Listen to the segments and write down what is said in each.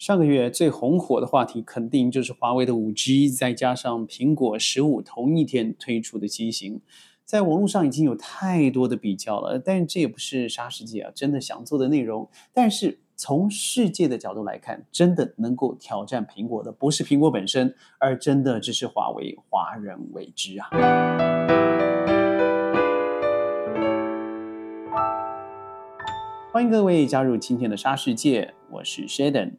上个月最红火的话题，肯定就是华为的五 G，再加上苹果十五同一天推出的机型，在网络上已经有太多的比较了。但这也不是沙世界啊真的想做的内容。但是从世界的角度来看，真的能够挑战苹果的，不是苹果本身，而真的只是华为，华人为之啊！欢迎各位加入今天的沙世界，我是 Sheldon。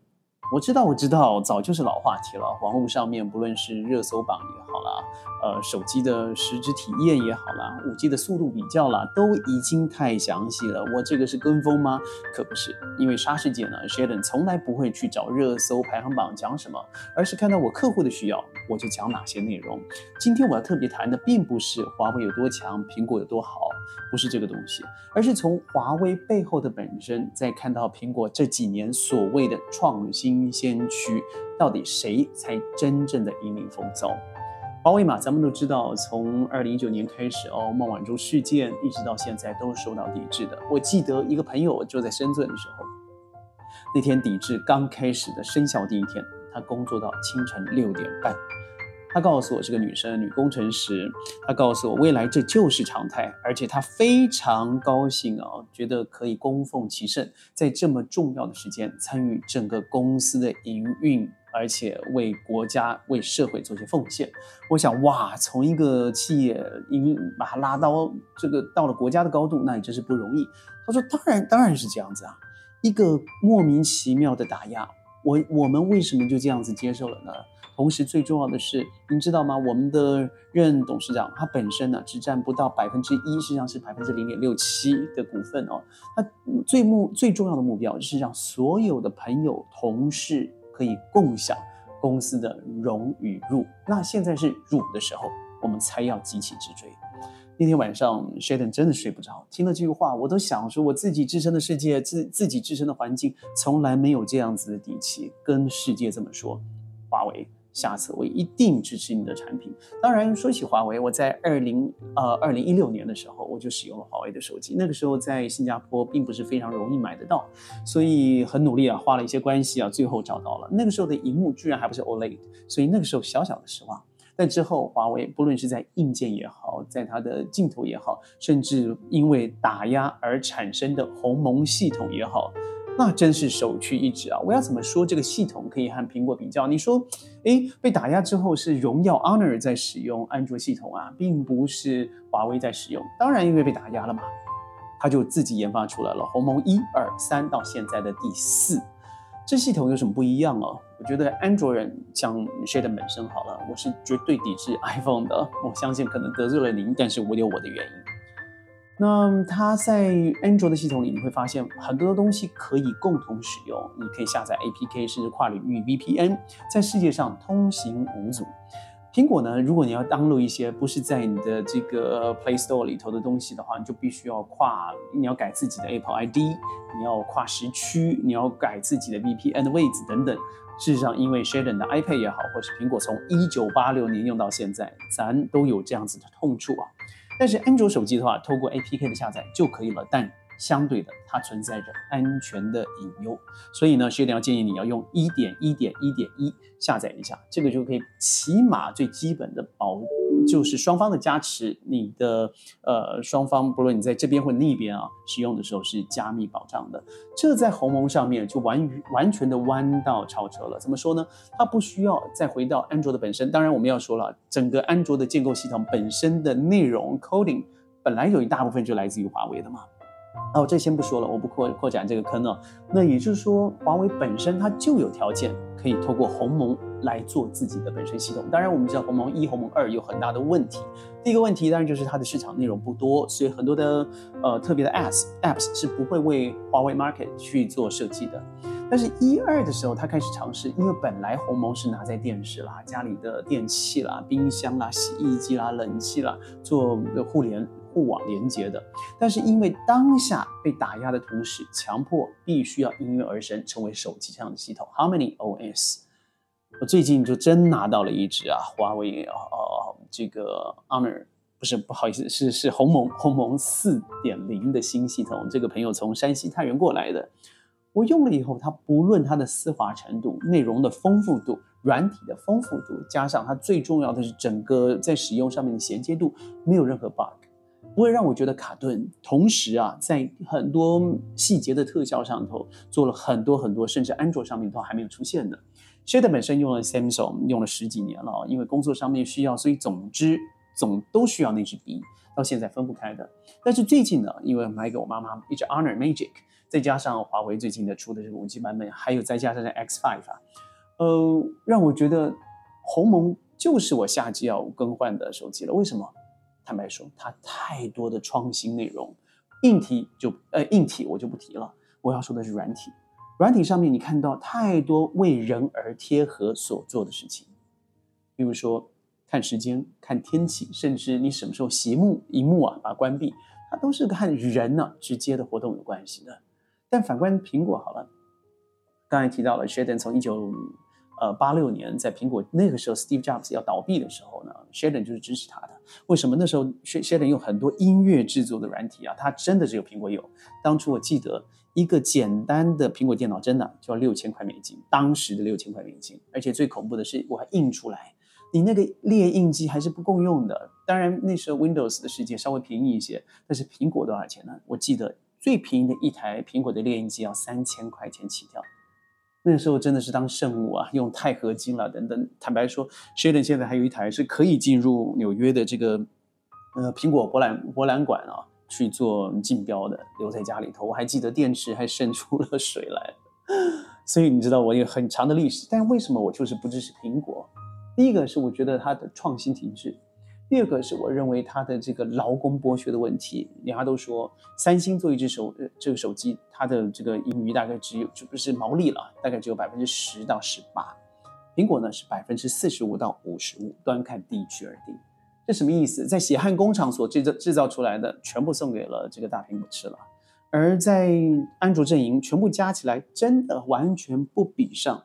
我知道，我知道，早就是老话题了。网络上面，不论是热搜榜也好，呃，手机的实质体验也好啦，五 G 的速度比较啦，都已经太详细了。我这个是跟风吗？可不是，因为沙世界呢，Sheldon 从来不会去找热搜排行榜讲什么，而是看到我客户的需要，我就讲哪些内容。今天我要特别谈的，并不是华为有多强，苹果有多好，不是这个东西，而是从华为背后的本身，在看到苹果这几年所谓的创新。先驱到底谁才真正的引领风骚？华为嘛，咱们都知道，从二零一九年开始哦，孟晚舟事件一直到现在都受到抵制的。我记得一个朋友就在深圳的时候，那天抵制刚开始的生效第一天，他工作到清晨六点半。她告诉我是个女生，女工程师。她告诉我，未来这就是常态，而且她非常高兴啊，觉得可以供奉其圣，在这么重要的时间参与整个公司的营运，而且为国家、为社会做些奉献。我想，哇，从一个企业营把它拉到这个到了国家的高度，那也真是不容易。他说：“当然，当然是这样子啊，一个莫名其妙的打压，我我们为什么就这样子接受了呢？”同时，最重要的是，您知道吗？我们的任董事长他本身呢，只占不到百分之一，实际上是百分之零点六七的股份哦。他最目最重要的目标就是让所有的朋友、同事可以共享公司的荣与辱。那现在是辱的时候，我们才要急起直追。那天晚上，Sheldon 真的睡不着，听了这句话，我都想说，我自己置身的世界，自自己置身的环境，从来没有这样子的底气跟世界这么说，华为。下次我一定支持你的产品。当然，说起华为，我在二零呃二零一六年的时候，我就使用了华为的手机。那个时候在新加坡并不是非常容易买得到，所以很努力啊，花了一些关系啊，最后找到了。那个时候的荧幕居然还不是 OLED，所以那个时候小小的失望。但之后，华为不论是在硬件也好，在它的镜头也好，甚至因为打压而产生的鸿蒙系统也好。那真是首屈一指啊！我要怎么说这个系统可以和苹果比较？你说，哎，被打压之后是荣耀 Honor 在使用安卓系统啊，并不是华为在使用。当然，因为被打压了嘛，他就自己研发出来了鸿蒙一二三到现在的第四。这系统有什么不一样哦？我觉得安卓人像 Sheldon 本身好了，我是绝对抵制 iPhone 的。我相信可能得罪了您，但是我有我的原因。那它在安卓的系统里，你会发现很多的东西可以共同使用。你可以下载 APK，甚至跨领域 VPN，在世界上通行无阻。苹果呢，如果你要登录一些不是在你的这个 Play Store 里头的东西的话，你就必须要跨，你要改自己的 Apple ID，你要跨时区，你要改自己的 VPN 的位置等等。事实上，因为 Sheldon 的 iPad 也好，或是苹果从一九八六年用到现在，咱都有这样子的痛处啊。但是安卓手机的话，透过 APK 的下载就可以了。但相对的，它存在着安全的隐忧，所以呢，薛定要建议你要用一点一点一点一下载一下，这个就可以起码最基本的保，就是双方的加持，你的呃双方不论你在这边或那边啊，使用的时候是加密保障的。这在鸿蒙上面就完于完全的弯道超车了。怎么说呢？它不需要再回到安卓的本身。当然，我们要说了，整个安卓的建构系统本身的内容 coding 本来有一大部分就来自于华为的嘛。哦，这先不说了，我不扩扩展这个坑了。那也就是说，华为本身它就有条件可以透过鸿蒙来做自己的本身系统。当然，我们知道鸿蒙一、鸿蒙二有很大的问题。第一个问题当然就是它的市场内容不多，所以很多的呃特别的 apps apps 是不会为华为 market 去做设计的。但是，一二的时候，它开始尝试，因为本来鸿蒙是拿在电视啦、家里的电器啦、冰箱啦、洗衣机啦、冷气啦做互联。互网连接的，但是因为当下被打压的同时，强迫必须要应运而生，成为手机这样的系统。Harmony OS，我最近就真拿到了一只啊，华为呃这个 Honor，不是不好意思，是是鸿蒙鸿蒙四点零的新系统。这个朋友从山西太原过来的，我用了以后，它不论它的丝滑程度、内容的丰富度、软体的丰富度，加上它最重要的是整个在使用上面的衔接度，没有任何 bug，不会让我觉得卡顿。同时啊，在很多细节的特效上头做了很多很多，甚至安卓上面都还没有出现的。Shade 本身用了 Samsung 用了十几年了，因为工作上面需要，所以总之总都需要那支笔，到现在分不开的。但是最近呢，因为买给我妈妈一支 Honor Magic。再加上华为最近的出的这个五 G 版本，还有再加上这 X5 啊，呃，让我觉得鸿蒙就是我夏季要更换的手机了。为什么？坦白说，它太多的创新内容，硬体就呃硬体我就不提了，我要说的是软体。软体上面你看到太多为人而贴合所做的事情，比如说看时间、看天气，甚至你什么时候熄幕荧幕啊把它关闭，它都是和人呢直接的活动有关系的。但反观苹果好了，刚才提到了 Sheldon 从一九呃八六年在苹果那个时候 Steve Jobs 要倒闭的时候呢，Sheldon 就是支持他的。为什么那时候 Sheldon 用很多音乐制作的软体啊？它真的只有苹果有。当初我记得一个简单的苹果电脑真的就要六千块美金，当时的六千块美金。而且最恐怖的是我还印出来，你那个列印机还是不够用的。当然那时候 Windows 的世界稍微便宜一些，但是苹果多少钱呢？我记得。最便宜的一台苹果的猎鹰机要三千块钱起跳，那时候真的是当圣物啊，用钛合金了等等。坦白说，Sheldon 现在还有一台是可以进入纽约的这个呃苹果博览博览馆啊去做竞标的，留在家里头。我还记得电池还渗出了水来，所以你知道我有很长的历史。但为什么我就是不支持苹果？第一个是我觉得它的创新停滞。第二个是我认为它的这个劳工剥削的问题，人家都说三星做一只手呃这个手机，它的这个盈余大概只有就不是毛利了，大概只有百分之十到十八，苹果呢是百分之四十五到五十五，端看地区而定。这什么意思？在血汗工厂所制造制造出来的，全部送给了这个大苹果吃了，而在安卓阵营全部加起来，真的完全不比上，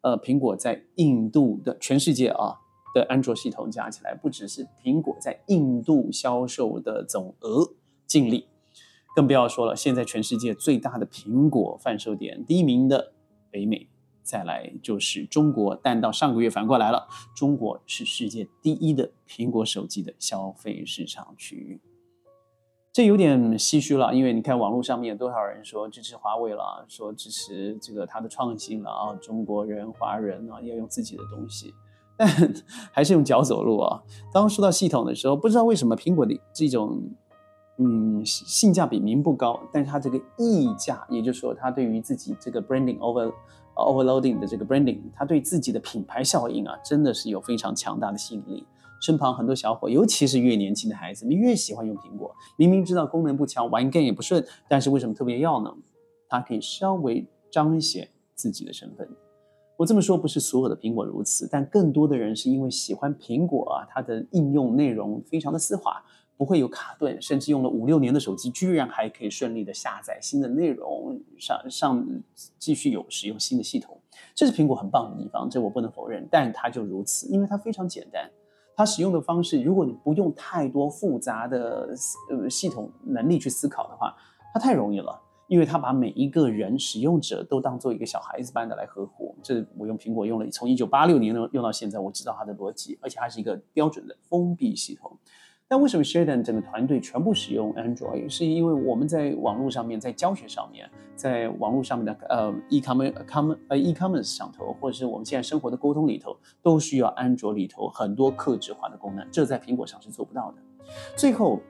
呃，苹果在印度的全世界啊。的安卓系统加起来，不只是苹果在印度销售的总额净利，更不要说了。现在全世界最大的苹果贩售点，第一名的北美，再来就是中国。但到上个月反过来了，中国是世界第一的苹果手机的消费市场区域。这有点唏嘘了，因为你看网络上面有多少人说支持华为了，说支持这个它的创新了啊，中国人、华人啊要用自己的东西。但 还是用脚走路啊！当说到系统的时候，不知道为什么苹果的这种，嗯，性价比明不高，但是它这个溢价，也就是说，它对于自己这个 branding over overloading 的这个 branding，它对自己的品牌效应啊，真的是有非常强大的吸引力。身旁很多小伙，尤其是越年轻的孩子，你越喜欢用苹果。明明知道功能不强，玩 game 也不顺，但是为什么特别要呢？它可以稍微彰显自己的身份。我这么说不是所有的苹果如此，但更多的人是因为喜欢苹果啊，它的应用内容非常的丝滑，不会有卡顿，甚至用了五六年的手机，居然还可以顺利的下载新的内容，上上继续有使用新的系统，这是苹果很棒的地方，这我不能否认。但它就如此，因为它非常简单，它使用的方式，如果你不用太多复杂的呃系统能力去思考的话，它太容易了。因为他把每一个人使用者都当做一个小孩子般的来呵护，这我用苹果用了从一九八六年用用到现在，我知道它的逻辑，而且它是一个标准的封闭系统。但为什么 Sheldon 整个团队全部使用 Android？是因为我们在网络上面，在教学上面，在网络上面的呃 e-commerce、com 呃 e-commerce 上头，或者是我们现在生活的沟通里头，都需要安卓里头很多克制化的功能，这在苹果上是做不到的。最后。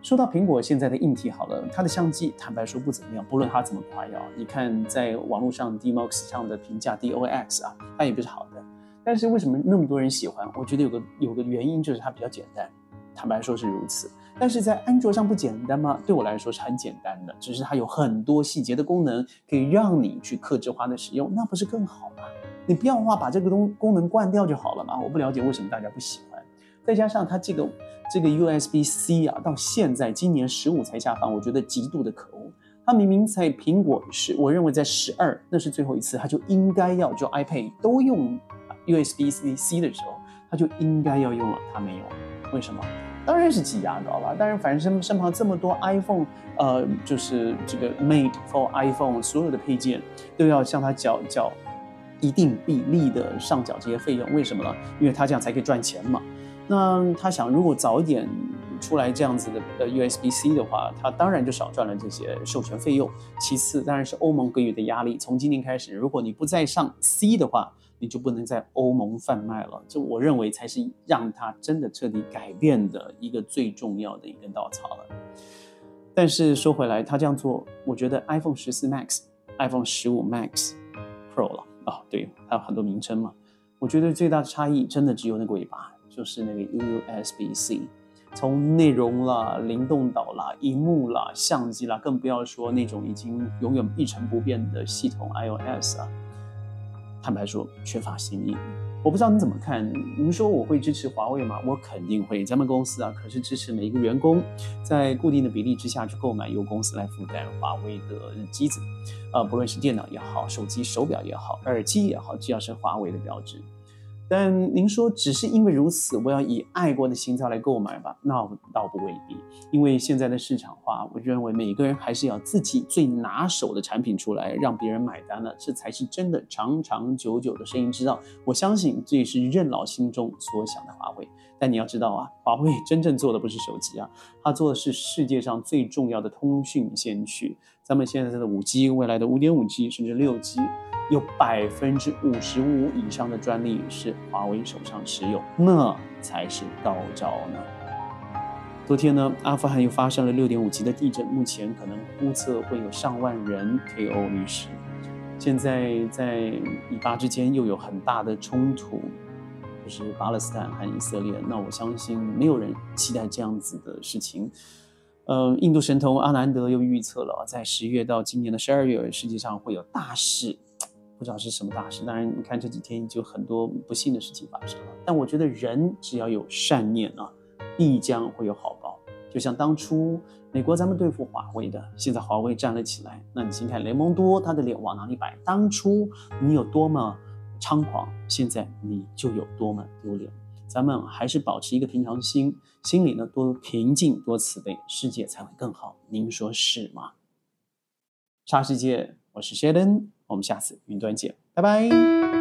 说到苹果现在的硬体好了，它的相机坦白说不怎么样，不论它怎么夸耀，你看在网络上 DMOX 上的评价 DOX 啊，它也不是好的。但是为什么那么多人喜欢？我觉得有个有个原因就是它比较简单，坦白说是如此。但是在安卓上不简单吗？对我来说是很简单的，只是它有很多细节的功能可以让你去克制化的使用，那不是更好吗？你不要的话把这个东功能关掉就好了嘛。我不了解为什么大家不喜欢。再加上它这个这个 USB C 啊，到现在今年十五才下放，我觉得极度的可恶。它明明在苹果是，我认为在十二那是最后一次，它就应该要就 iPad 都用 USB C C 的时候，它就应该要用了，它没有，为什么？当然是挤牙膏了。当然，反正身身旁这么多 iPhone，呃，就是这个 made for iPhone 所有的配件都要向他缴缴一定比例的上缴这些费用。为什么呢？因为他这样才可以赚钱嘛。那他想，如果早一点出来这样子的呃 USB-C 的话，他当然就少赚了这些授权费用。其次，当然是欧盟给予的压力。从今年开始，如果你不再上 C 的话，你就不能在欧盟贩卖了。这我认为才是让他真的彻底改变的一个最重要的一根稻草了。但是说回来，他这样做，我觉得 iPhone 十四 Max、iPhone 十五 Max Pro 了啊，对，还有很多名称嘛。我觉得最大的差异真的只有那个尾巴。就是那个 USB-C，从内容啦、灵动岛啦、荧幕啦、相机啦，更不要说那种已经永远一成不变的系统 iOS 啊。坦白说，缺乏新意。我不知道你怎么看？您说我会支持华为吗？我肯定会。咱们公司啊，可是支持每一个员工在固定的比例之下去购买由公司来负担华为的机子，呃，不论是电脑也好、手机、手表也好、耳机也好，只要是华为的标志。但您说只是因为如此，我要以爱国的心态来购买吧？那倒不未必，因为现在的市场化，我认为每个人还是要自己最拿手的产品出来，让别人买单了，这才是真的长长久久的生意之道。我相信这也是任老心中所想的华为。但你要知道啊，华为真正做的不是手机啊，它做的是世界上最重要的通讯先驱。咱们现在的五 G，未来的五点五 G，甚至六 G。有百分之五十五以上的专利是华为手上持有，那才是高招呢。昨天呢，阿富汗又发生了六点五级的地震，目前可能估测会有上万人 KO 历史。现在在以巴之间又有很大的冲突，就是巴勒斯坦和以色列。那我相信没有人期待这样子的事情。呃，印度神童阿南德又预测了，在十月到今年的十二月，世界上会有大事。不知道是什么大事，当然你看这几天就很多不幸的事情发生了。但我觉得人只要有善念啊，必将会有好报。就像当初美国咱们对付华为的，现在华为站了起来。那你先看雷蒙多他的脸往哪里摆？当初你有多么猖狂，现在你就有多么丢脸。咱们还是保持一个平常心，心里呢多平静多慈悲，世界才会更好。您说是吗？沙世界，我是 Sheldon。我们下次云端见，拜拜。